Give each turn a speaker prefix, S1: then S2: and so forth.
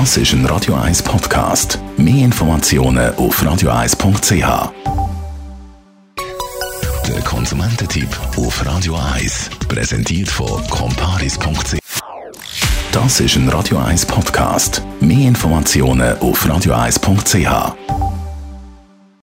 S1: Das ist ein Radio 1 Podcast. Mehr Informationen auf radio1.ch. Der Konsumententipp auf Radio 1 präsentiert von comparis.ch. Das ist ein Radio 1 Podcast. Mehr Informationen auf radio1.ch.